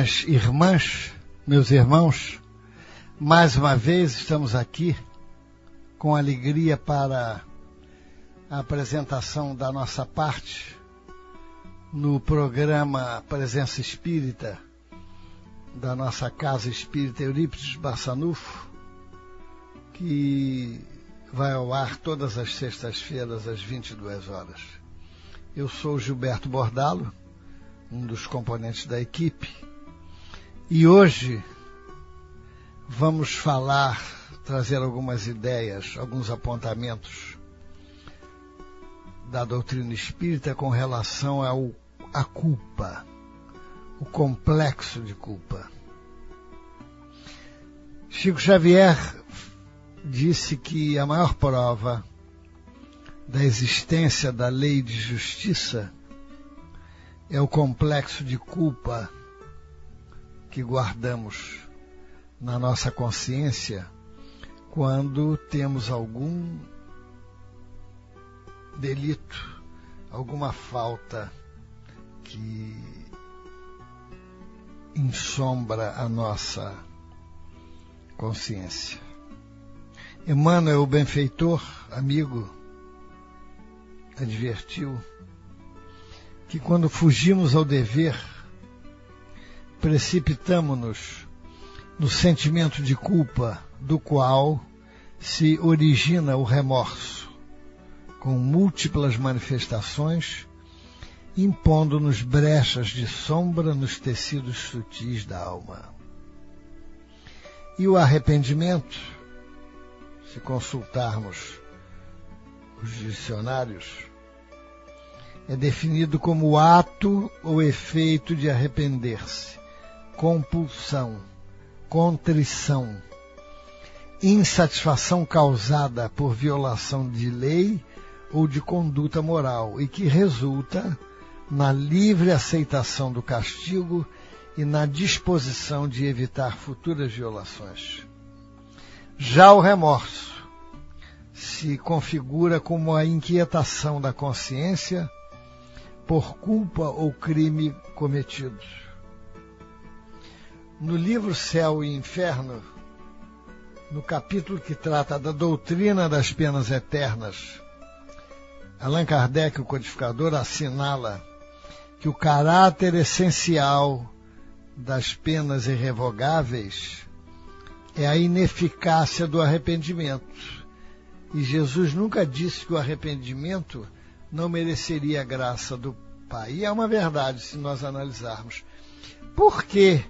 Minhas irmãs, meus irmãos, mais uma vez estamos aqui com alegria para a apresentação da nossa parte no programa Presença Espírita da nossa Casa Espírita Eurípides Barçanufo, que vai ao ar todas as sextas-feiras às 22 horas. Eu sou Gilberto Bordalo, um dos componentes da equipe, e hoje vamos falar, trazer algumas ideias, alguns apontamentos da doutrina espírita com relação ao, à culpa, o complexo de culpa. Chico Xavier disse que a maior prova da existência da lei de justiça é o complexo de culpa que guardamos na nossa consciência quando temos algum delito, alguma falta que ensombra a nossa consciência. Emmanuel, o benfeitor, amigo, advertiu que quando fugimos ao dever, precipitamo-nos no sentimento de culpa do qual se origina o remorso, com múltiplas manifestações, impondo-nos brechas de sombra nos tecidos sutis da alma. E o arrependimento, se consultarmos os dicionários, é definido como ato ou efeito de arrepender-se compulsão, contrição, insatisfação causada por violação de lei ou de conduta moral e que resulta na livre aceitação do castigo e na disposição de evitar futuras violações. Já o remorso se configura como a inquietação da consciência por culpa ou crime cometidos. No livro Céu e Inferno, no capítulo que trata da doutrina das penas eternas, Allan Kardec, o codificador, assinala que o caráter essencial das penas irrevogáveis é a ineficácia do arrependimento. E Jesus nunca disse que o arrependimento não mereceria a graça do Pai. E é uma verdade se nós analisarmos. Por que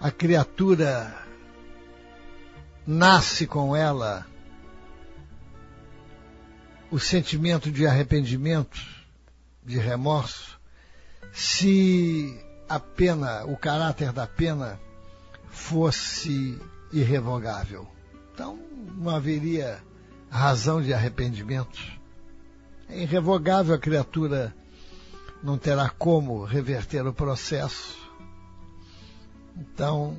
a criatura nasce com ela o sentimento de arrependimento, de remorso, se a pena, o caráter da pena fosse irrevogável. Então não haveria razão de arrependimento. É irrevogável a criatura não terá como reverter o processo então,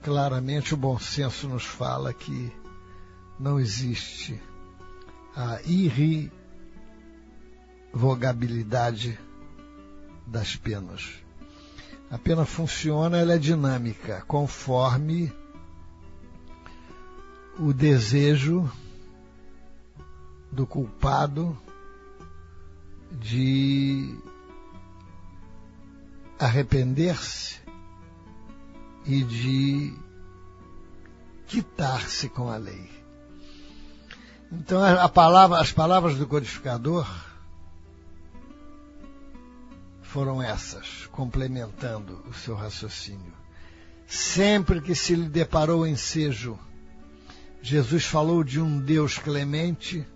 claramente o bom senso nos fala que não existe a irrevogabilidade das penas. A pena funciona, ela é dinâmica, conforme o desejo do culpado de arrepender-se e de quitar-se com a lei. Então a palavra, as palavras do codificador foram essas, complementando o seu raciocínio. Sempre que se lhe deparou ensejo, Jesus falou de um Deus clemente,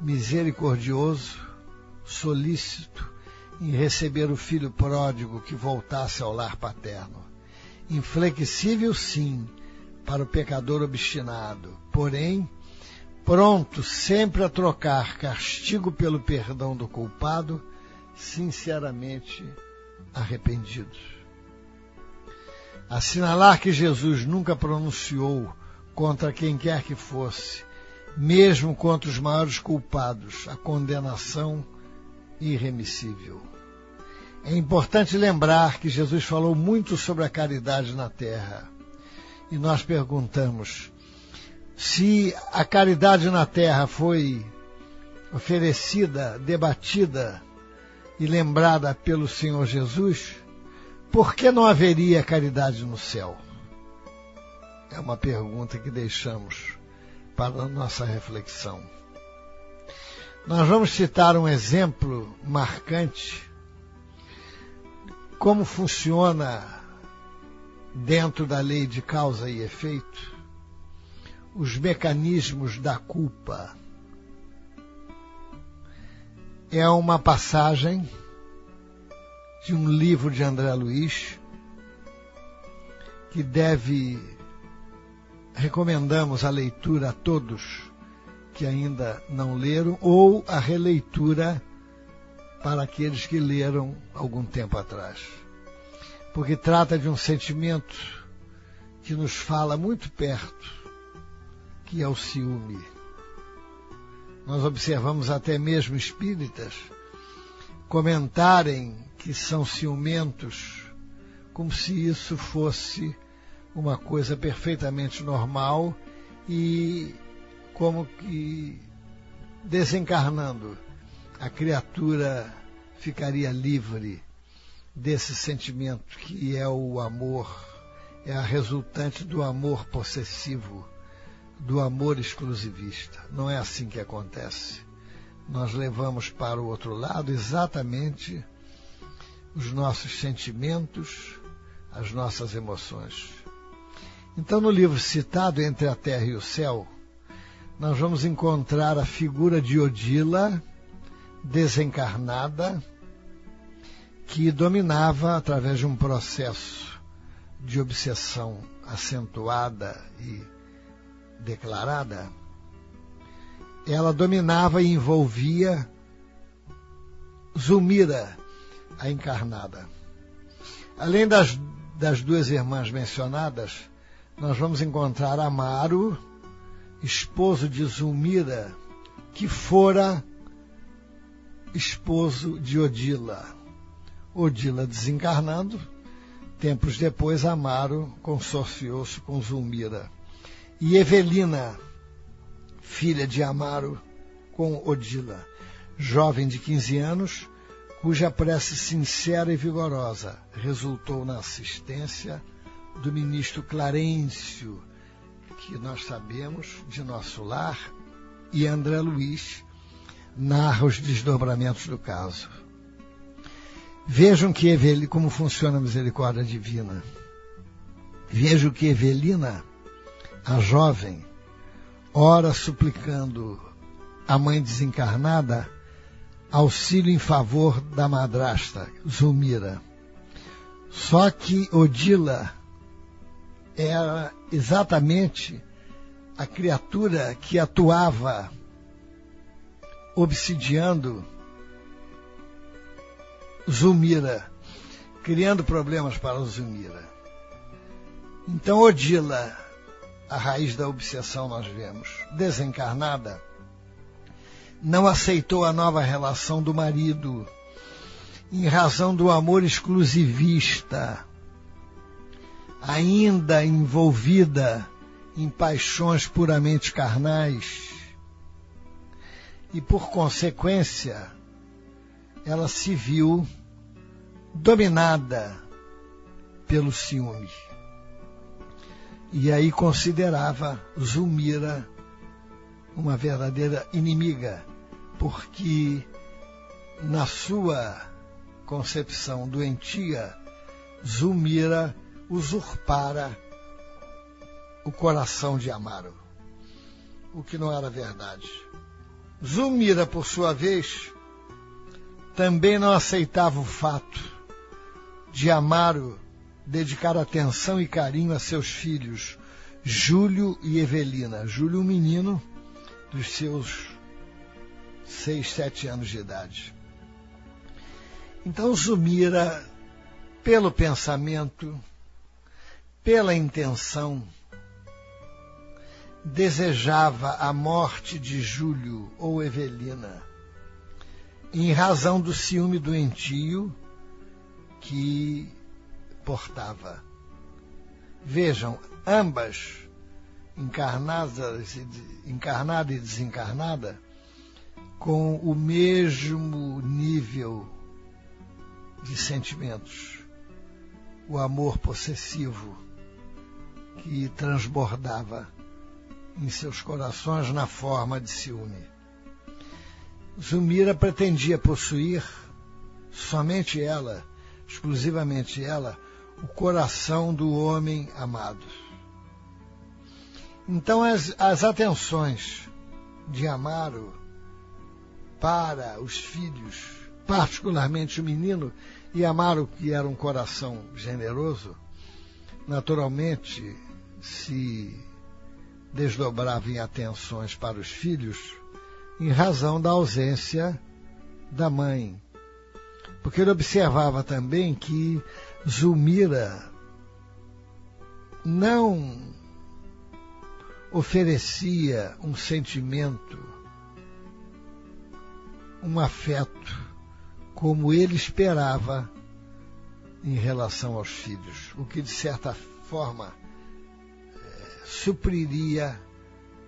misericordioso, solícito em receber o filho pródigo que voltasse ao lar paterno. Inflexível, sim, para o pecador obstinado, porém, pronto sempre a trocar castigo pelo perdão do culpado, sinceramente arrependido. Assinalar que Jesus nunca pronunciou contra quem quer que fosse, mesmo contra os maiores culpados, a condenação irremissível. É importante lembrar que Jesus falou muito sobre a caridade na terra. E nós perguntamos: se a caridade na terra foi oferecida, debatida e lembrada pelo Senhor Jesus, por que não haveria caridade no céu? É uma pergunta que deixamos para a nossa reflexão. Nós vamos citar um exemplo marcante como funciona dentro da lei de causa e efeito os mecanismos da culpa. É uma passagem de um livro de André Luiz que deve recomendamos a leitura a todos que ainda não leram ou a releitura para aqueles que leram algum tempo atrás. Porque trata de um sentimento que nos fala muito perto, que é o ciúme. Nós observamos até mesmo espíritas comentarem que são ciumentos, como se isso fosse uma coisa perfeitamente normal e como que desencarnando a criatura ficaria livre desse sentimento que é o amor, é a resultante do amor possessivo, do amor exclusivista. Não é assim que acontece. Nós levamos para o outro lado exatamente os nossos sentimentos, as nossas emoções. Então, no livro citado Entre a Terra e o Céu, nós vamos encontrar a figura de Odila, desencarnada, que dominava, através de um processo de obsessão acentuada e declarada, ela dominava e envolvia Zulmira, a encarnada. Além das, das duas irmãs mencionadas, nós vamos encontrar Amaro, esposo de Zulmira, que fora esposo de Odila. Odila desencarnando, tempos depois Amaro consorciou-se com Zulmira. E Evelina, filha de Amaro, com Odila, jovem de 15 anos, cuja prece sincera e vigorosa resultou na assistência do ministro Clarencio, que nós sabemos de nosso lar, e André Luiz narra os desdobramentos do caso. Vejam que Evelina, como funciona a misericórdia divina. Vejam que Evelina, a jovem, ora suplicando a mãe desencarnada auxílio em favor da madrasta, Zulmira. Só que Odila era exatamente a criatura que atuava obsidiando Zulmira, criando problemas para Zulmira. Então Odila, a raiz da obsessão nós vemos, desencarnada, não aceitou a nova relação do marido em razão do amor exclusivista ainda envolvida em paixões puramente carnais. E por consequência, ela se viu dominada pelo ciúme. E aí considerava Zulmira uma verdadeira inimiga, porque na sua concepção doentia, Zulmira usurpara o coração de Amaro, o que não era verdade. Zulmira, por sua vez, também não aceitava o fato de Amaro dedicar atenção e carinho a seus filhos, Júlio e Evelina. Júlio, um menino dos seus seis, sete anos de idade. Então Zumira, pelo pensamento, pela intenção, desejava a morte de Júlio ou Evelina, em razão do ciúme doentio que portava. Vejam, ambas, encarnadas, encarnada e desencarnada, com o mesmo nível de sentimentos. O amor possessivo que transbordava em seus corações na forma de ciúme. Zumira pretendia possuir, somente ela, exclusivamente ela, o coração do homem amado. Então as, as atenções de Amaro para os filhos, particularmente o menino, e Amaro, que era um coração generoso, naturalmente se desdobrava em atenções para os filhos em razão da ausência da mãe. Porque ele observava também que Zulmira não oferecia um sentimento, um afeto, como ele esperava em relação aos filhos, o que de certa forma supriria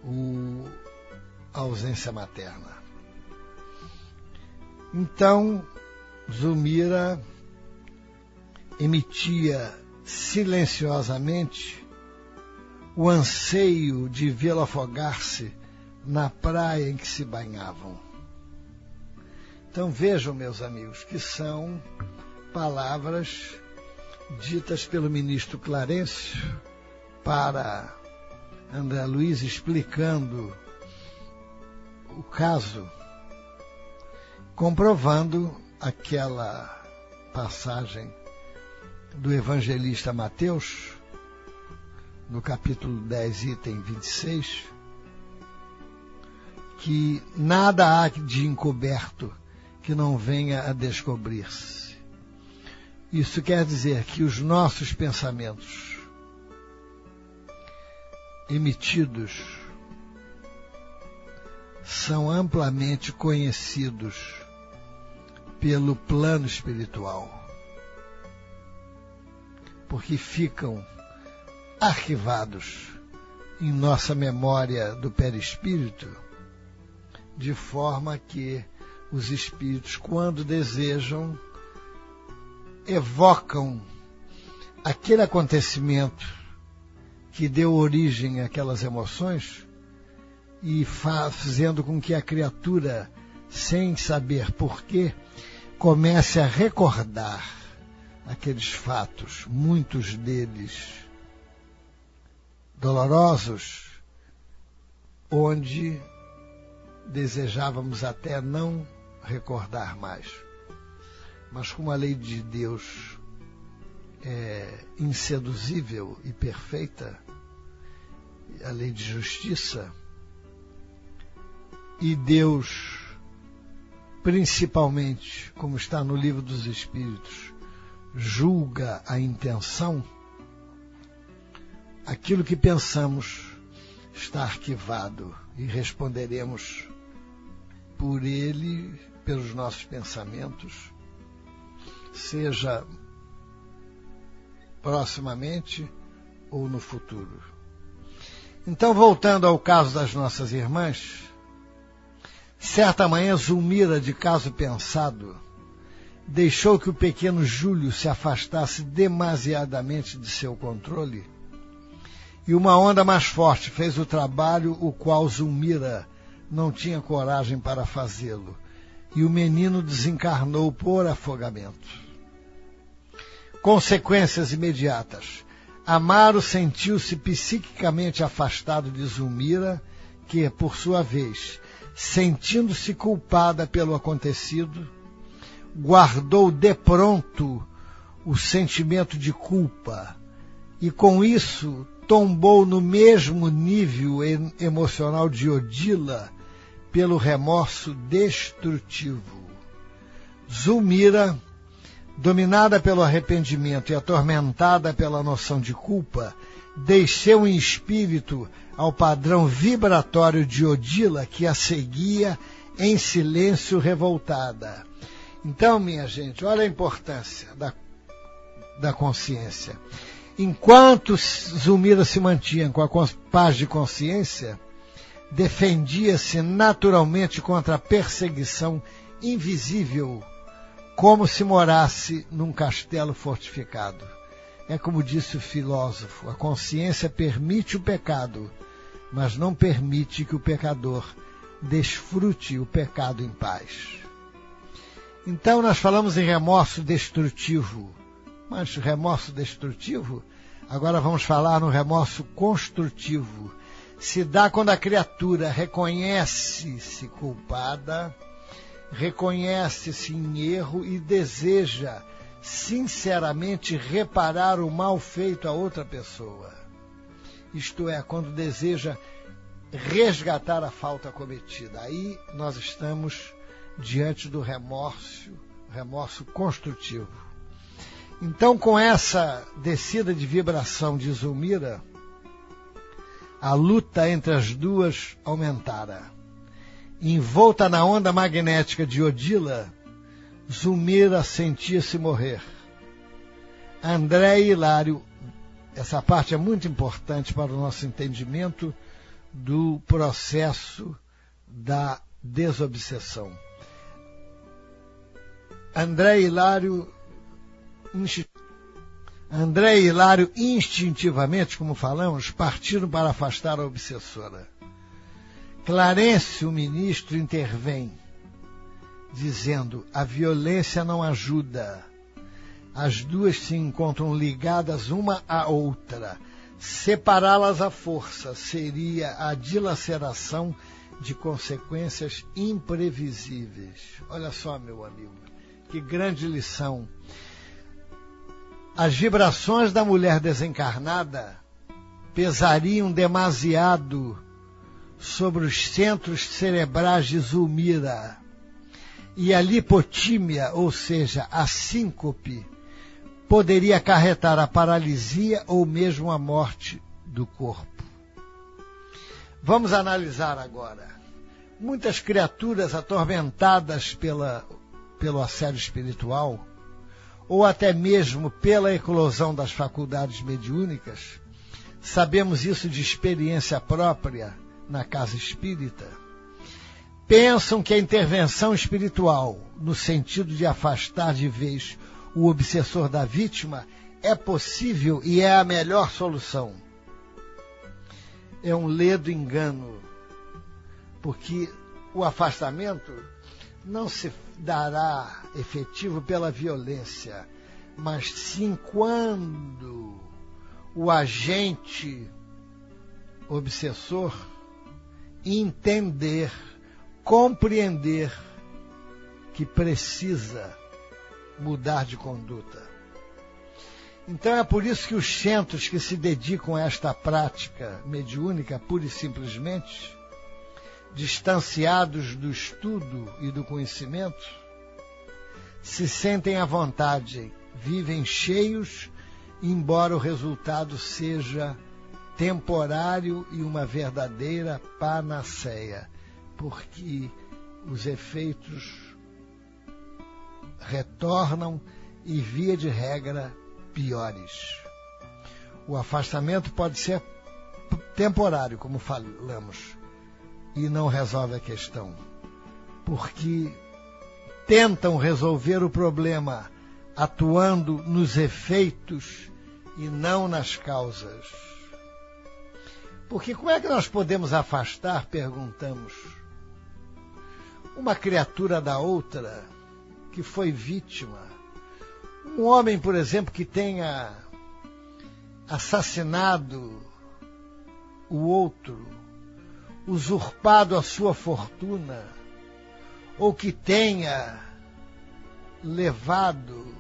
o, a ausência materna. Então, Zulmira emitia silenciosamente o anseio de vê-lo afogar-se na praia em que se banhavam. Então vejam, meus amigos, que são palavras ditas pelo ministro Clarencio para André Luiz explicando o caso, comprovando aquela passagem do evangelista Mateus, no capítulo 10, item 26, que nada há de encoberto que não venha a descobrir-se. Isso quer dizer que os nossos pensamentos emitidos são amplamente conhecidos pelo plano espiritual porque ficam arquivados em nossa memória do perispírito, de forma que os espíritos, quando desejam, evocam aquele acontecimento que deu origem àquelas emoções e fazendo com que a criatura, sem saber porquê, comece a recordar aqueles fatos, muitos deles dolorosos, onde desejávamos até não recordar mais. Mas como a lei de Deus é inseduzível e perfeita, a lei de justiça, e Deus, principalmente, como está no livro dos Espíritos, julga a intenção, aquilo que pensamos está arquivado e responderemos por ele, pelos nossos pensamentos, seja proximamente ou no futuro. Então, voltando ao caso das nossas irmãs, certa manhã Zulmira, de caso pensado, deixou que o pequeno Júlio se afastasse demasiadamente de seu controle e uma onda mais forte fez o trabalho o qual Zulmira não tinha coragem para fazê-lo, e o menino desencarnou por afogamento. Consequências imediatas. Amaro sentiu-se psiquicamente afastado de Zulmira, que, por sua vez, sentindo-se culpada pelo acontecido, guardou de pronto o sentimento de culpa e, com isso, tombou no mesmo nível emocional de Odila pelo remorso destrutivo. Zulmira, dominada pelo arrependimento e atormentada pela noção de culpa, desceu em espírito ao padrão vibratório de Odila que a seguia em silêncio revoltada. Então, minha gente, olha a importância da, da consciência. Enquanto Zulmira se mantinha com a paz de consciência, defendia-se naturalmente contra a perseguição invisível, como se morasse num castelo fortificado. É como disse o filósofo: a consciência permite o pecado, mas não permite que o pecador desfrute o pecado em paz. Então, nós falamos em remorso destrutivo mas remorso destrutivo, agora vamos falar no remorso construtivo. Se dá quando a criatura reconhece-se culpada, reconhece-se em erro e deseja sinceramente reparar o mal feito a outra pessoa. Isto é, quando deseja resgatar a falta cometida. Aí nós estamos diante do remorso, remorso construtivo. Então, com essa descida de vibração de Zulmira, a luta entre as duas aumentara. Envolta na onda magnética de Odila, Zulmira sentia-se morrer. André e Hilário, essa parte é muito importante para o nosso entendimento do processo da desobsessão. André Hilário André e Hilário, instintivamente, como falamos, partiram para afastar a obsessora. Clarence, o ministro, intervém, dizendo: a violência não ajuda. As duas se encontram ligadas uma à outra. Separá-las à força seria a dilaceração de consequências imprevisíveis. Olha só, meu amigo, que grande lição as vibrações da mulher desencarnada pesariam demasiado sobre os centros cerebrais de Zulmira e a lipotímia, ou seja, a síncope, poderia acarretar a paralisia ou mesmo a morte do corpo. Vamos analisar agora. Muitas criaturas atormentadas pela, pelo assédio espiritual ou até mesmo pela eclosão das faculdades mediúnicas, sabemos isso de experiência própria na casa espírita, pensam que a intervenção espiritual, no sentido de afastar de vez o obsessor da vítima, é possível e é a melhor solução. É um ledo engano, porque o afastamento não se dará efetivo pela violência, mas sim quando o agente obsessor entender, compreender que precisa mudar de conduta. Então é por isso que os centros que se dedicam a esta prática mediúnica, pura e simplesmente, distanciados do estudo e do conhecimento, se sentem à vontade, vivem cheios, embora o resultado seja temporário e uma verdadeira panaceia, porque os efeitos retornam e, via de regra, piores. O afastamento pode ser temporário, como falamos, e não resolve a questão. Porque tentam resolver o problema atuando nos efeitos e não nas causas. Porque como é que nós podemos afastar, perguntamos, uma criatura da outra que foi vítima? Um homem, por exemplo, que tenha assassinado o outro, usurpado a sua fortuna, ou que tenha levado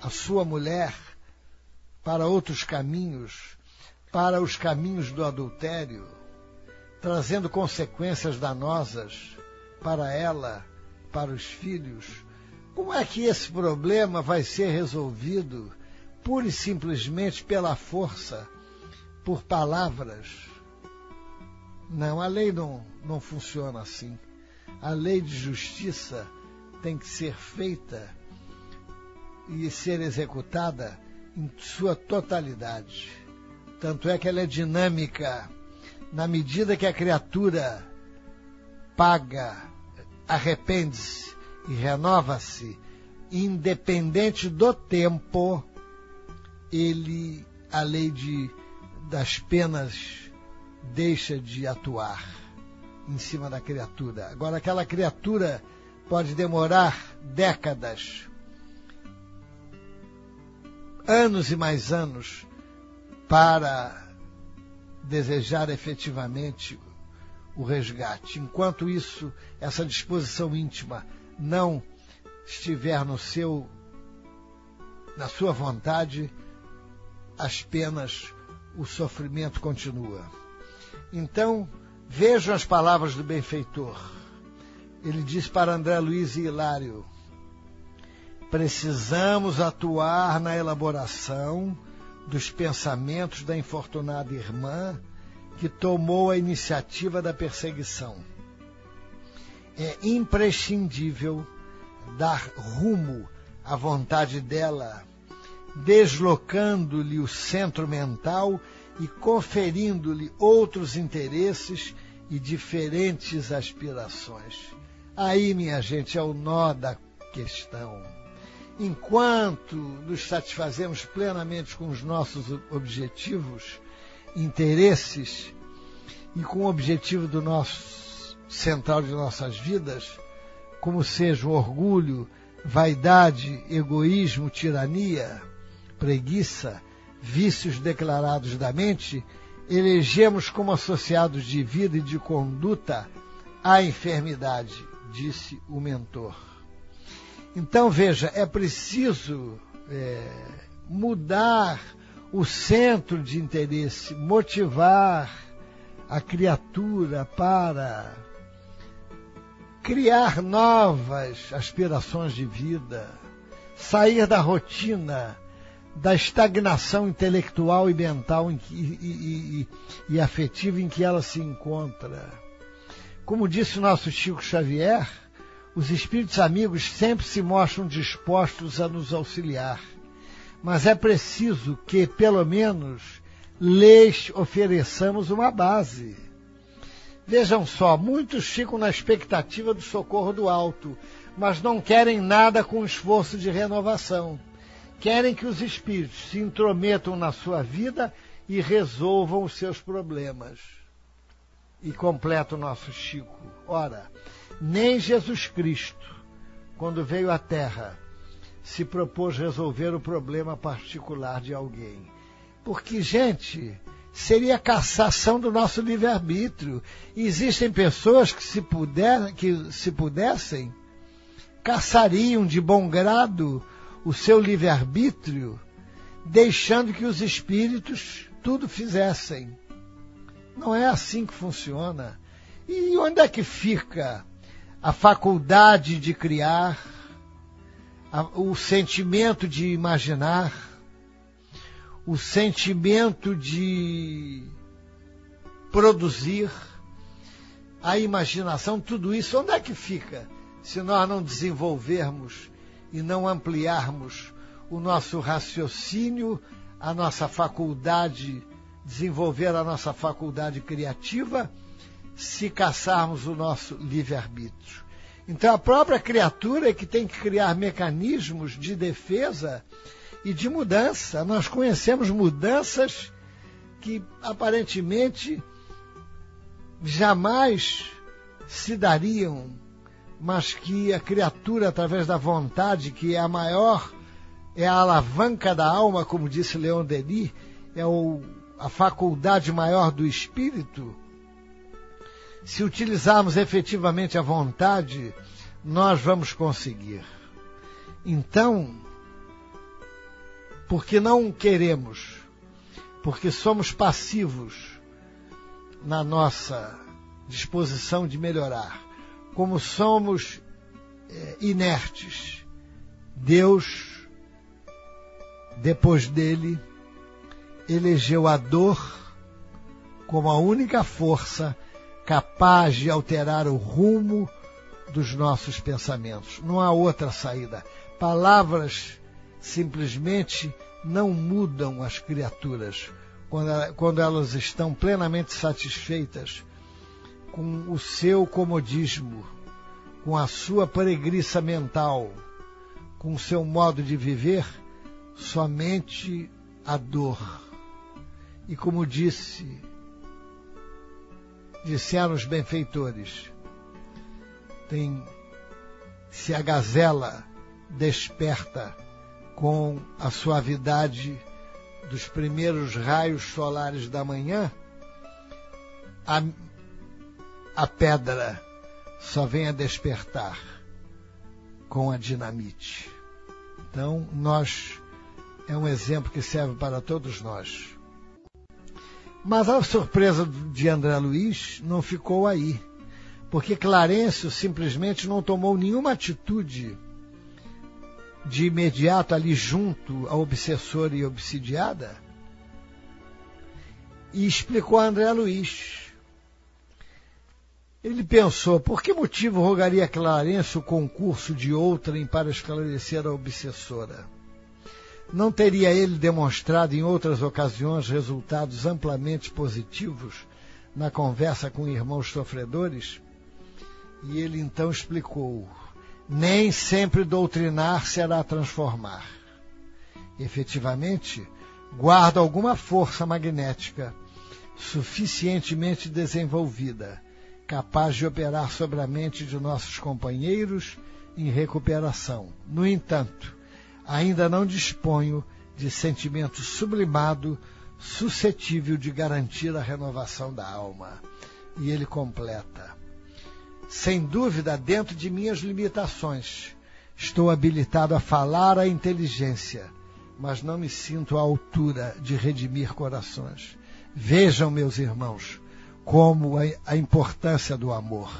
a sua mulher para outros caminhos, para os caminhos do adultério, trazendo consequências danosas para ela, para os filhos. Como é que esse problema vai ser resolvido pura e simplesmente pela força, por palavras? Não, a lei não, não funciona assim. A lei de justiça tem que ser feita e ser executada em sua totalidade. Tanto é que ela é dinâmica na medida que a criatura paga, arrepende-se e renova-se, independente do tempo, ele a lei de, das penas deixa de atuar em cima da criatura. Agora aquela criatura pode demorar décadas anos e mais anos para desejar efetivamente o resgate. Enquanto isso, essa disposição íntima não estiver no seu na sua vontade, as penas, o sofrimento continua. Então, vejam as palavras do benfeitor. Ele diz para André Luiz e Hilário: Precisamos atuar na elaboração dos pensamentos da infortunada irmã que tomou a iniciativa da perseguição. É imprescindível dar rumo à vontade dela, deslocando-lhe o centro mental e conferindo-lhe outros interesses e diferentes aspirações. Aí, minha gente, é o nó da questão enquanto nos satisfazemos plenamente com os nossos objetivos, interesses e com o objetivo do nosso central de nossas vidas, como seja o orgulho, vaidade, egoísmo, tirania, preguiça, vícios declarados da mente, elegemos como associados de vida e de conduta a enfermidade, disse o mentor. Então, veja, é preciso é, mudar o centro de interesse, motivar a criatura para criar novas aspirações de vida, sair da rotina, da estagnação intelectual e mental e, e, e, e afetiva em que ela se encontra. Como disse o nosso Chico Xavier, os espíritos amigos sempre se mostram dispostos a nos auxiliar, mas é preciso que, pelo menos, lhes ofereçamos uma base. Vejam só, muitos ficam na expectativa do socorro do alto, mas não querem nada com esforço de renovação. Querem que os espíritos se intrometam na sua vida e resolvam os seus problemas. E completa o nosso Chico. Ora, nem Jesus Cristo, quando veio à Terra, se propôs resolver o problema particular de alguém. Porque, gente, seria cassação do nosso livre-arbítrio. Existem pessoas que se, puder, que, se pudessem, caçariam de bom grado o seu livre-arbítrio, deixando que os espíritos tudo fizessem. Não é assim que funciona. E onde é que fica a faculdade de criar, a, o sentimento de imaginar, o sentimento de produzir, a imaginação, tudo isso, onde é que fica se nós não desenvolvermos e não ampliarmos o nosso raciocínio, a nossa faculdade, desenvolver a nossa faculdade criativa? Se caçarmos o nosso livre-arbítrio. Então, a própria criatura é que tem que criar mecanismos de defesa e de mudança. Nós conhecemos mudanças que aparentemente jamais se dariam, mas que a criatura, através da vontade, que é a maior, é a alavanca da alma, como disse Leon Denis, é o, a faculdade maior do espírito, se utilizarmos efetivamente a vontade, nós vamos conseguir. Então, porque não queremos, porque somos passivos na nossa disposição de melhorar, como somos é, inertes, Deus, depois dele, elegeu a dor como a única força capaz de alterar o rumo dos nossos pensamentos. Não há outra saída. Palavras simplesmente não mudam as criaturas quando, elas estão plenamente satisfeitas com o seu comodismo, com a sua preguiça mental, com o seu modo de viver, somente a dor. E como disse disseram os benfeitores. Tem, se a gazela desperta com a suavidade dos primeiros raios solares da manhã, a, a pedra só vem a despertar com a dinamite. Então, nós é um exemplo que serve para todos nós. Mas a surpresa de André Luiz não ficou aí, porque Clarencio simplesmente não tomou nenhuma atitude de imediato ali junto ao obsessor e obsidiada e explicou a André Luiz. Ele pensou, por que motivo rogaria Clarencio o concurso de outrem para esclarecer a obsessora? Não teria ele demonstrado em outras ocasiões resultados amplamente positivos na conversa com irmãos sofredores? E ele então explicou: nem sempre doutrinar será transformar. Efetivamente, guarda alguma força magnética suficientemente desenvolvida, capaz de operar sobre a mente de nossos companheiros em recuperação. No entanto, ainda não disponho de sentimento sublimado suscetível de garantir a renovação da alma. E ele completa: Sem dúvida, dentro de minhas limitações, estou habilitado a falar a inteligência, mas não me sinto à altura de redimir corações. Vejam, meus irmãos, como a importância do amor.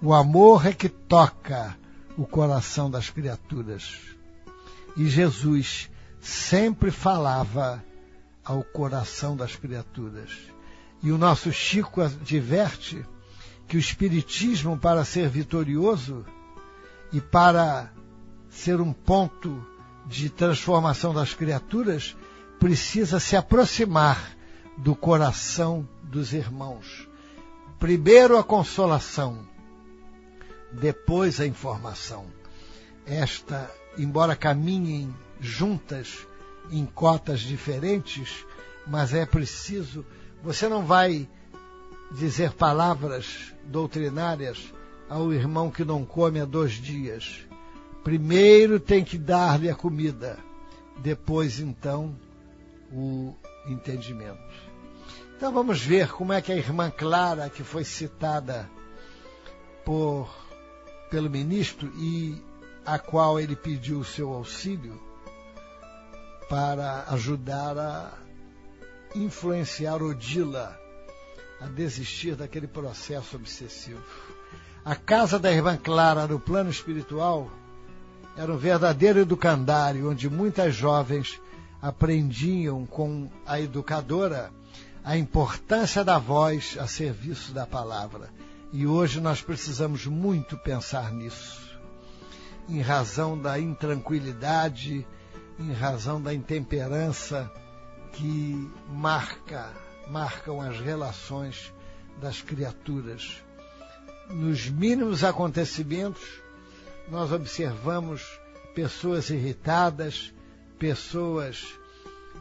O amor é que toca o coração das criaturas. E Jesus sempre falava ao coração das criaturas. E o nosso Chico adverte que o Espiritismo, para ser vitorioso e para ser um ponto de transformação das criaturas, precisa se aproximar do coração dos irmãos. Primeiro a consolação, depois a informação. Esta embora caminhem juntas em cotas diferentes, mas é preciso. Você não vai dizer palavras doutrinárias ao irmão que não come há dois dias. Primeiro tem que dar-lhe a comida, depois então o entendimento. Então vamos ver como é que a irmã Clara, que foi citada por pelo ministro e a qual ele pediu o seu auxílio para ajudar a influenciar Odila a desistir daquele processo obsessivo. A casa da irmã Clara no plano espiritual era um verdadeiro educandário onde muitas jovens aprendiam com a educadora a importância da voz a serviço da palavra. E hoje nós precisamos muito pensar nisso em razão da intranquilidade, em razão da intemperança que marca, marcam as relações das criaturas. Nos mínimos acontecimentos, nós observamos pessoas irritadas, pessoas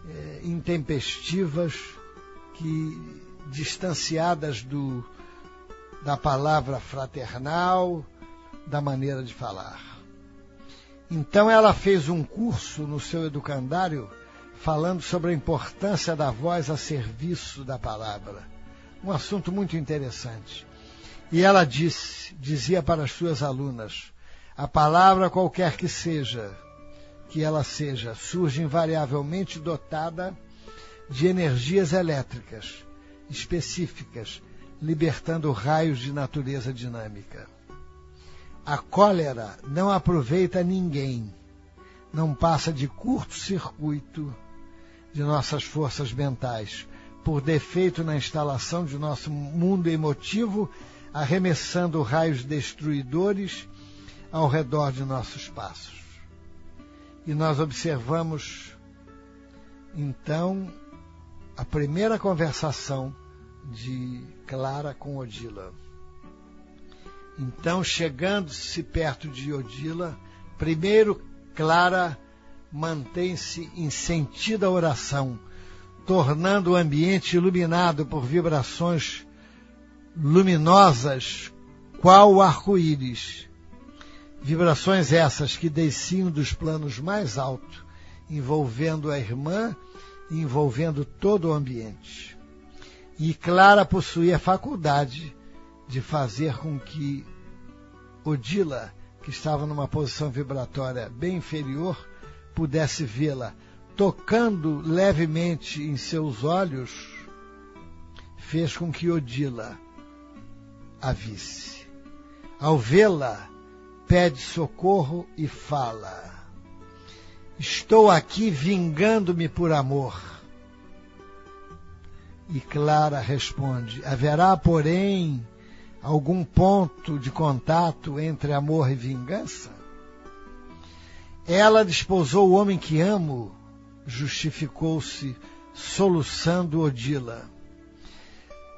é, intempestivas, que distanciadas do, da palavra fraternal, da maneira de falar. Então ela fez um curso no seu educandário falando sobre a importância da voz a serviço da palavra. Um assunto muito interessante. E ela disse, dizia para as suas alunas, a palavra qualquer que seja, que ela seja, surge invariavelmente dotada de energias elétricas específicas, libertando raios de natureza dinâmica. A cólera não aproveita ninguém, não passa de curto-circuito de nossas forças mentais, por defeito na instalação de nosso mundo emotivo, arremessando raios destruidores ao redor de nossos passos. E nós observamos, então, a primeira conversação de Clara com Odila. Então, chegando-se perto de Odila, primeiro Clara mantém-se em sentida oração, tornando o ambiente iluminado por vibrações luminosas, qual o arco-íris. Vibrações essas que desciam dos planos mais altos, envolvendo a irmã e envolvendo todo o ambiente. E Clara possuía a faculdade de fazer com que Odila, que estava numa posição vibratória bem inferior, pudesse vê-la tocando levemente em seus olhos, fez com que Odila a visse. Ao vê-la, pede socorro e fala: Estou aqui vingando-me por amor e Clara responde: Haverá, porém, algum ponto de contato entre amor e vingança? Ela desposou o homem que amo, justificou-se, soluçando Odila.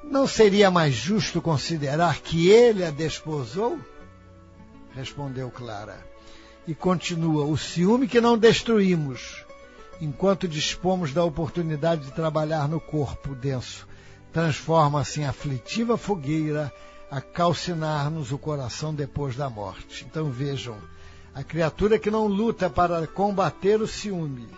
Não seria mais justo considerar que ele a desposou? Respondeu Clara. E continua: O ciúme que não destruímos enquanto dispomos da oportunidade de trabalhar no corpo denso, transforma-se em aflitiva fogueira a calcinar-nos o coração depois da morte. Então vejam, a criatura que não luta para combater o ciúme,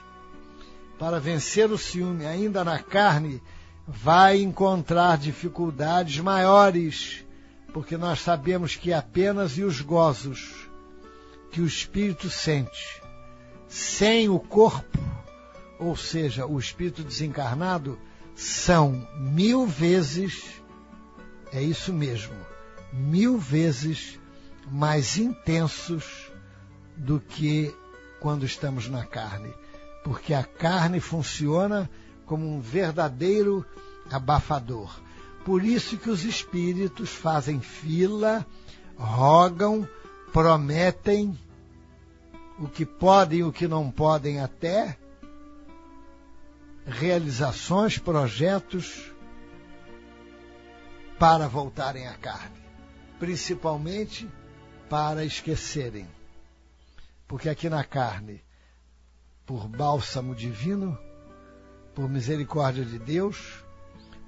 para vencer o ciúme ainda na carne, vai encontrar dificuldades maiores, porque nós sabemos que apenas e os gozos que o espírito sente sem o corpo ou seja, o espírito desencarnado, são mil vezes, é isso mesmo, mil vezes mais intensos do que quando estamos na carne. Porque a carne funciona como um verdadeiro abafador. Por isso que os espíritos fazem fila, rogam, prometem o que podem e o que não podem até, realizações, projetos para voltarem à carne, principalmente para esquecerem. Porque aqui na carne, por bálsamo divino, por misericórdia de Deus,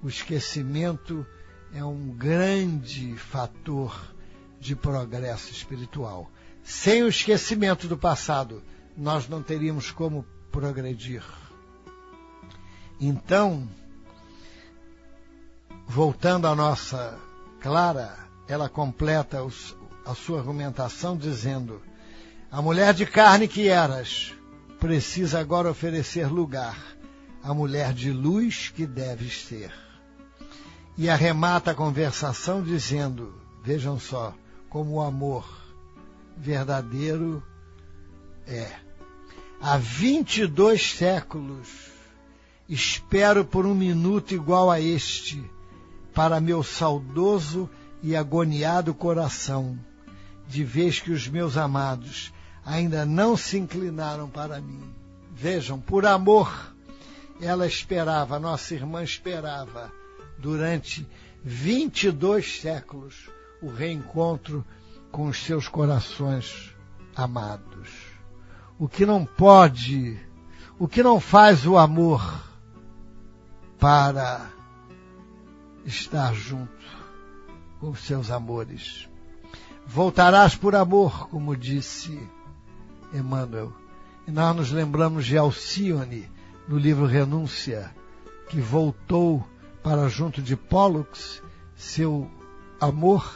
o esquecimento é um grande fator de progresso espiritual. Sem o esquecimento do passado, nós não teríamos como progredir. Então, voltando à nossa Clara, ela completa os, a sua argumentação dizendo: A mulher de carne que eras precisa agora oferecer lugar à mulher de luz que deves ser. E arremata a conversação dizendo: Vejam só como o amor verdadeiro é. Há 22 séculos Espero por um minuto igual a este, para meu saudoso e agoniado coração, de vez que os meus amados ainda não se inclinaram para mim. Vejam, por amor, ela esperava, nossa irmã esperava, durante 22 séculos, o reencontro com os seus corações amados. O que não pode, o que não faz o amor, para estar junto com seus amores. Voltarás por amor, como disse Emmanuel. E nós nos lembramos de Alcione, no livro Renúncia, que voltou para junto de Pollux, seu amor,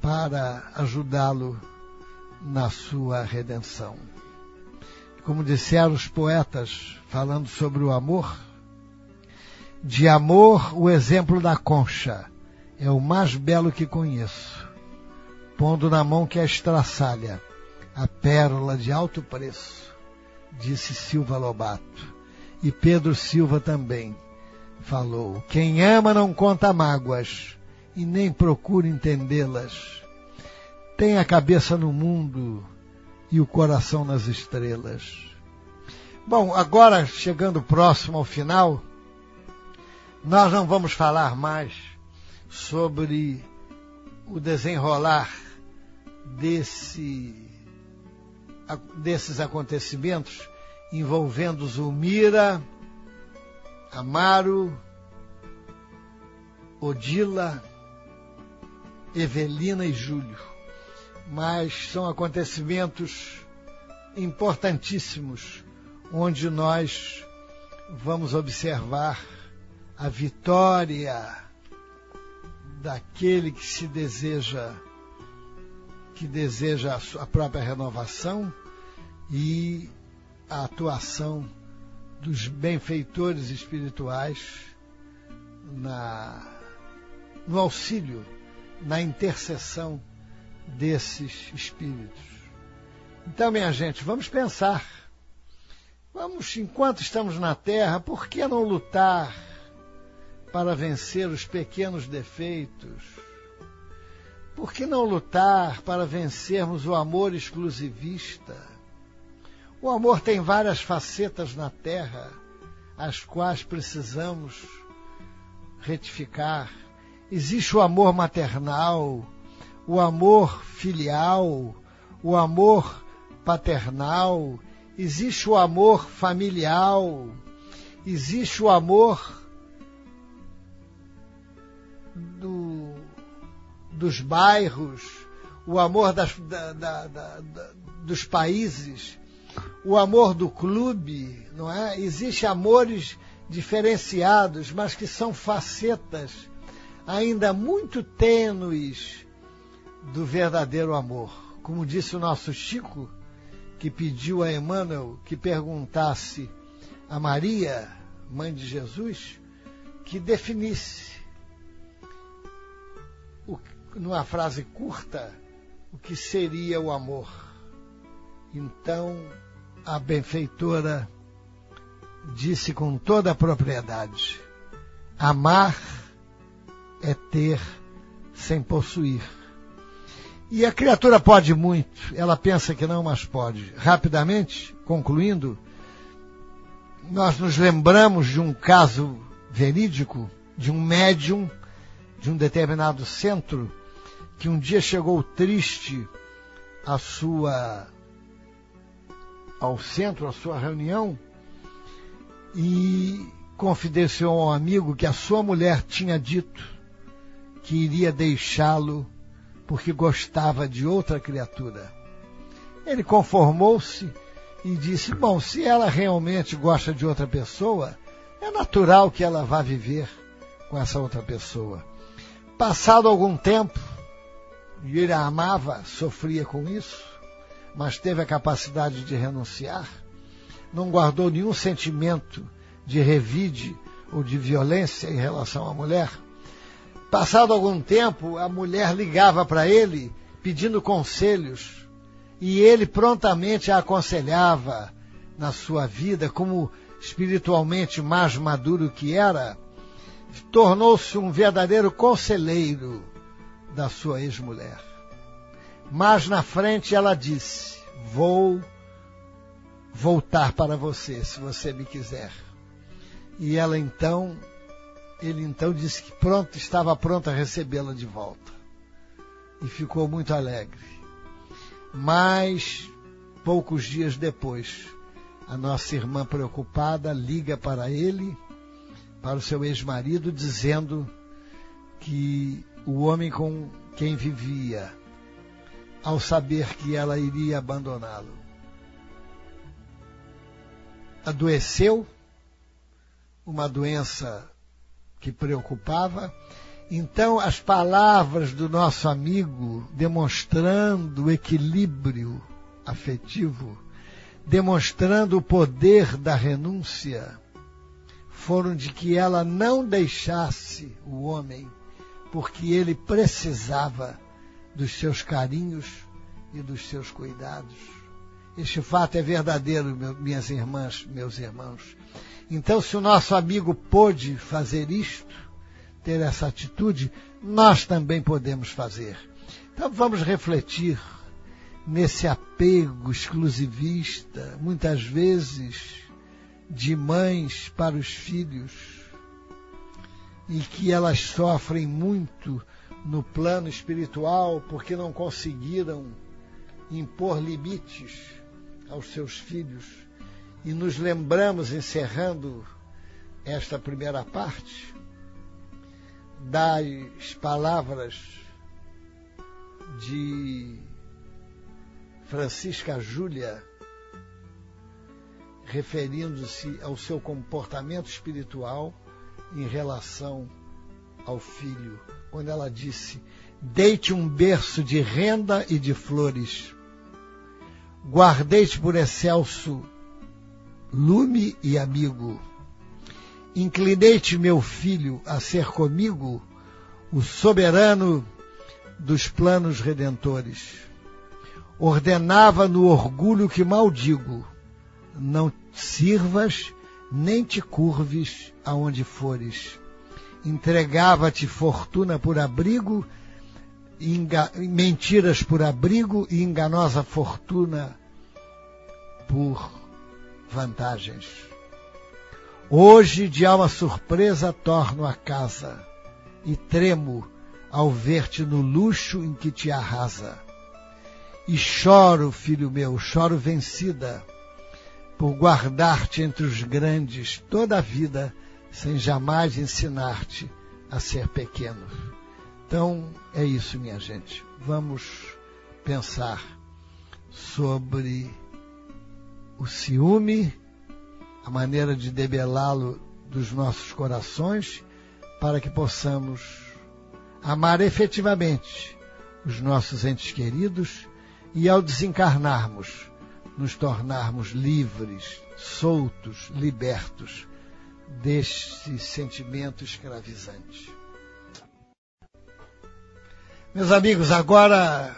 para ajudá-lo na sua redenção. Como disseram os poetas, falando sobre o amor, de amor, o exemplo da concha é o mais belo que conheço, pondo na mão que a estraçalha, a pérola de alto preço, disse Silva Lobato. E Pedro Silva também falou: Quem ama não conta mágoas e nem procura entendê-las. Tem a cabeça no mundo e o coração nas estrelas. Bom, agora chegando próximo ao final, nós não vamos falar mais sobre o desenrolar desse, desses acontecimentos envolvendo Zulmira, Amaro, Odila, Evelina e Júlio. Mas são acontecimentos importantíssimos onde nós vamos observar a vitória daquele que se deseja que deseja a própria renovação e a atuação dos benfeitores espirituais na, no auxílio, na intercessão desses espíritos. Então, minha gente, vamos pensar. Vamos, enquanto estamos na Terra, por que não lutar para vencer os pequenos defeitos? Por que não lutar para vencermos o amor exclusivista? O amor tem várias facetas na Terra, as quais precisamos retificar. Existe o amor maternal, o amor filial, o amor paternal, existe o amor familiar, existe o amor do, dos bairros, o amor das, da, da, da, dos países, o amor do clube, não é? Existem amores diferenciados, mas que são facetas ainda muito tênues do verdadeiro amor. Como disse o nosso Chico, que pediu a Emmanuel que perguntasse a Maria, mãe de Jesus, que definisse numa frase curta, o que seria o amor. Então, a benfeitora disse com toda a propriedade: amar é ter sem possuir. E a criatura pode muito, ela pensa que não, mas pode. Rapidamente, concluindo, nós nos lembramos de um caso verídico de um médium de um determinado centro que um dia chegou triste à sua ao centro, à sua reunião, e confidenciou a um amigo que a sua mulher tinha dito que iria deixá-lo porque gostava de outra criatura. Ele conformou-se e disse: Bom, se ela realmente gosta de outra pessoa, é natural que ela vá viver com essa outra pessoa. Passado algum tempo, ele amava, sofria com isso, mas teve a capacidade de renunciar, não guardou nenhum sentimento de revide ou de violência em relação à mulher. Passado algum tempo, a mulher ligava para ele pedindo conselhos e ele prontamente a aconselhava na sua vida, como espiritualmente mais maduro que era, tornou-se um verdadeiro conselheiro da sua ex-mulher. Mas na frente ela disse: Vou voltar para você, se você me quiser. E ela então, ele então disse que pronto, estava pronto a recebê-la de volta. E ficou muito alegre. Mas, poucos dias depois, a nossa irmã preocupada liga para ele, para o seu ex-marido, dizendo que o homem com quem vivia, ao saber que ela iria abandoná-lo. Adoeceu, uma doença que preocupava. Então, as palavras do nosso amigo, demonstrando o equilíbrio afetivo, demonstrando o poder da renúncia, foram de que ela não deixasse o homem, porque ele precisava dos seus carinhos e dos seus cuidados. Este fato é verdadeiro, minhas irmãs, meus irmãos. Então, se o nosso amigo pôde fazer isto, ter essa atitude, nós também podemos fazer. Então, vamos refletir nesse apego exclusivista, muitas vezes de mães para os filhos, e que elas sofrem muito no plano espiritual porque não conseguiram impor limites aos seus filhos. E nos lembramos, encerrando esta primeira parte, das palavras de Francisca Júlia, referindo-se ao seu comportamento espiritual em relação ao filho, quando ela disse: Deite um berço de renda e de flores, guardei-te por excelso lume e amigo. Inclinei-te, meu filho, a ser comigo o soberano dos planos redentores. Ordenava no orgulho que maldigo: não sirvas nem te curves aonde fores. Entregava-te fortuna por abrigo, mentiras por abrigo e enganosa fortuna por vantagens. Hoje, de alma surpresa, torno a casa e tremo ao ver-te no luxo em que te arrasa e choro, filho meu, choro vencida, por guardar-te entre os grandes toda a vida, sem jamais ensinar-te a ser pequeno. Então, é isso, minha gente. Vamos pensar sobre o ciúme, a maneira de debelá-lo dos nossos corações, para que possamos amar efetivamente os nossos entes queridos e ao desencarnarmos, nos tornarmos livres, soltos, libertos deste sentimento escravizante. Meus amigos, agora,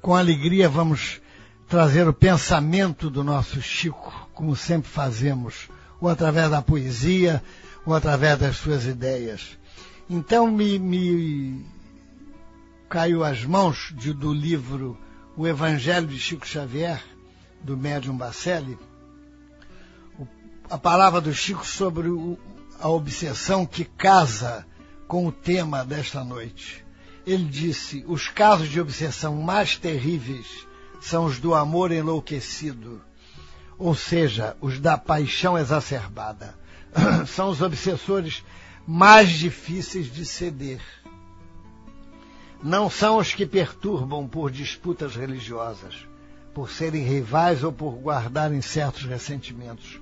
com alegria, vamos trazer o pensamento do nosso Chico, como sempre fazemos, ou através da poesia, ou através das suas ideias. Então, me, me caiu às mãos de, do livro O Evangelho de Chico Xavier, do médium Bacelli, a palavra do Chico sobre o, a obsessão que casa com o tema desta noite. Ele disse: os casos de obsessão mais terríveis são os do amor enlouquecido, ou seja, os da paixão exacerbada. são os obsessores mais difíceis de ceder não são os que perturbam por disputas religiosas, por serem rivais ou por guardarem certos ressentimentos.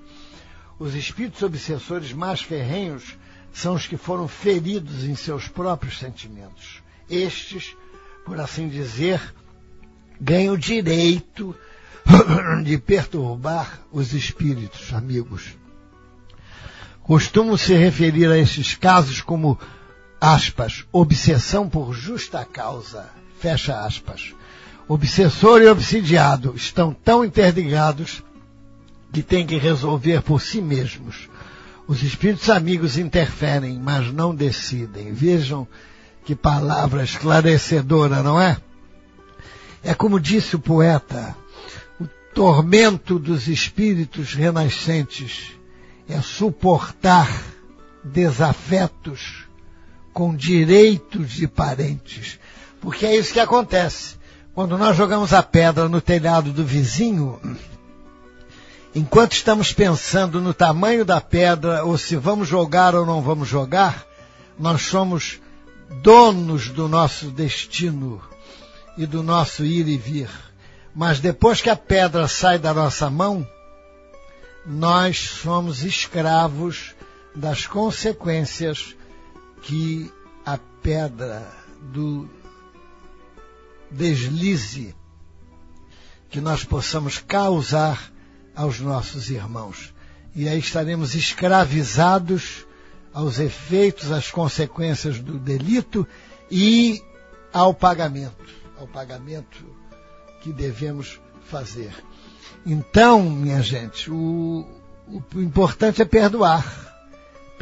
Os espíritos obsessores mais ferrenhos são os que foram feridos em seus próprios sentimentos. Estes, por assim dizer, ganham o direito de perturbar os espíritos amigos. Costumo se referir a esses casos como aspas, obsessão por justa causa, fecha aspas. Obsessor e obsidiado estão tão interligados que têm que resolver por si mesmos. Os espíritos amigos interferem, mas não decidem. Vejam que palavra esclarecedora, não é? É como disse o poeta, o tormento dos espíritos renascentes é suportar desafetos com direitos de parentes. Porque é isso que acontece. Quando nós jogamos a pedra no telhado do vizinho, enquanto estamos pensando no tamanho da pedra, ou se vamos jogar ou não vamos jogar, nós somos donos do nosso destino e do nosso ir e vir. Mas depois que a pedra sai da nossa mão, nós somos escravos das consequências que a pedra do deslize que nós possamos causar aos nossos irmãos. E aí estaremos escravizados aos efeitos, às consequências do delito e ao pagamento, ao pagamento que devemos fazer. Então, minha gente, o, o importante é perdoar.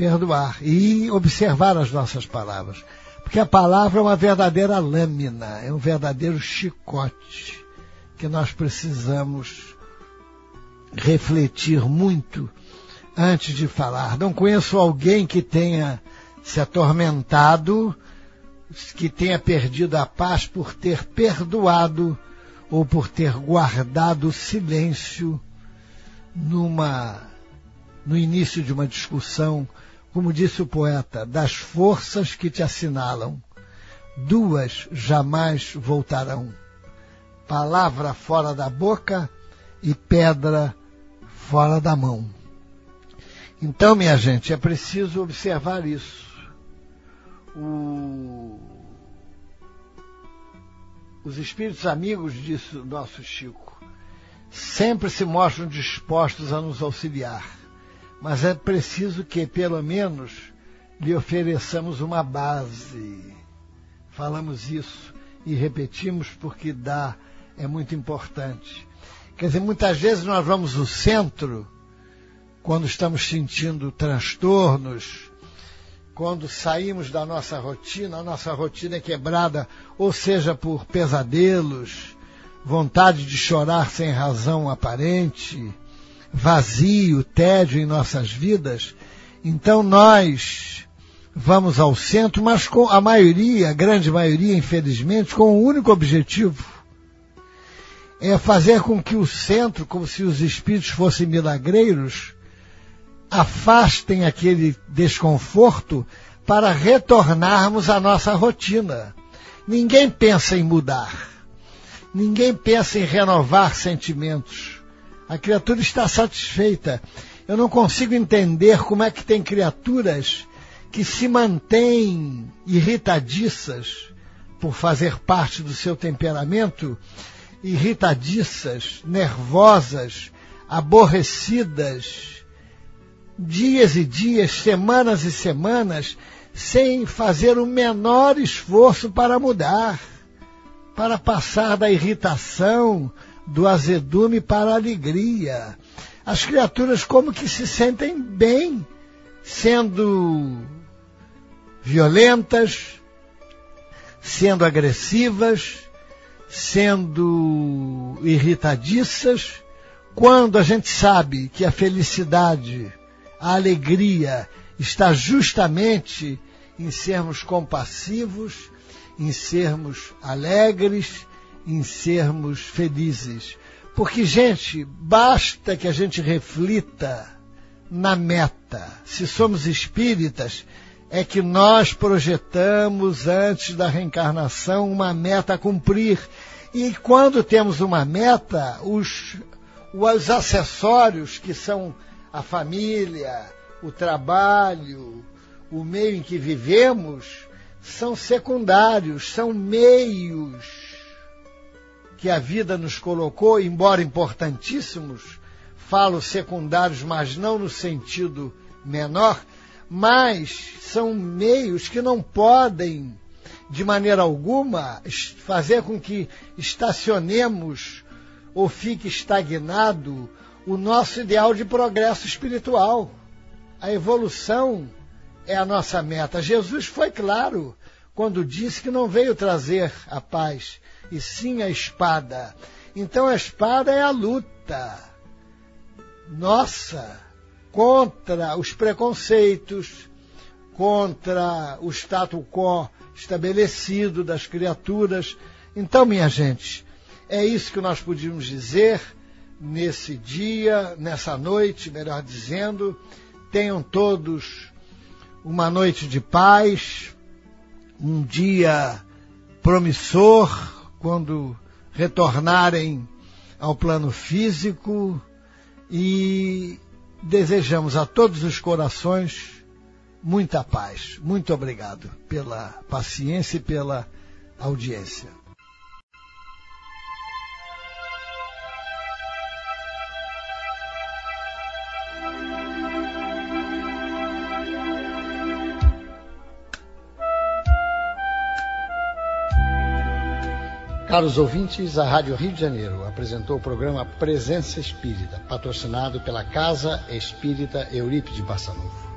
Perdoar e observar as nossas palavras. Porque a palavra é uma verdadeira lâmina, é um verdadeiro chicote que nós precisamos refletir muito antes de falar. Não conheço alguém que tenha se atormentado, que tenha perdido a paz por ter perdoado ou por ter guardado silêncio numa no início de uma discussão, como disse o poeta, das forças que te assinalam, duas jamais voltarão. Palavra fora da boca e pedra fora da mão. Então, minha gente, é preciso observar isso. O... Os espíritos amigos, disse o nosso Chico, sempre se mostram dispostos a nos auxiliar, mas é preciso que, pelo menos, lhe ofereçamos uma base. Falamos isso e repetimos porque dá, é muito importante. Quer dizer, muitas vezes nós vamos ao centro quando estamos sentindo transtornos, quando saímos da nossa rotina, a nossa rotina é quebrada, ou seja, por pesadelos, vontade de chorar sem razão aparente, vazio, tédio em nossas vidas, então nós vamos ao centro, mas com a maioria, a grande maioria, infelizmente, com um único objetivo, é fazer com que o centro, como se os espíritos fossem milagreiros, afastem aquele desconforto para retornarmos à nossa rotina. Ninguém pensa em mudar. Ninguém pensa em renovar sentimentos. A criatura está satisfeita. Eu não consigo entender como é que tem criaturas que se mantêm irritadiças por fazer parte do seu temperamento, irritadiças, nervosas, aborrecidas, dias e dias, semanas e semanas, sem fazer o menor esforço para mudar, para passar da irritação, do azedume para a alegria. As criaturas como que se sentem bem sendo violentas, sendo agressivas, sendo irritadiças, quando a gente sabe que a felicidade a alegria está justamente em sermos compassivos, em sermos alegres, em sermos felizes. Porque, gente, basta que a gente reflita na meta. Se somos espíritas, é que nós projetamos antes da reencarnação uma meta a cumprir. E quando temos uma meta, os, os acessórios que são a família, o trabalho, o meio em que vivemos, são secundários, são meios que a vida nos colocou, embora importantíssimos, falo secundários, mas não no sentido menor, mas são meios que não podem, de maneira alguma, fazer com que estacionemos ou fique estagnado o nosso ideal de progresso espiritual. A evolução é a nossa meta. Jesus foi claro quando disse que não veio trazer a paz, e sim a espada. Então a espada é a luta nossa contra os preconceitos, contra o status quo estabelecido das criaturas. Então, minha gente, é isso que nós podíamos dizer nesse dia, nessa noite, melhor dizendo. Tenham todos uma noite de paz, um dia promissor quando retornarem ao plano físico e desejamos a todos os corações muita paz. Muito obrigado pela paciência e pela audiência. Caros ouvintes, a Rádio Rio de Janeiro apresentou o programa Presença Espírita, patrocinado pela Casa Espírita Eurípides Barçanufo.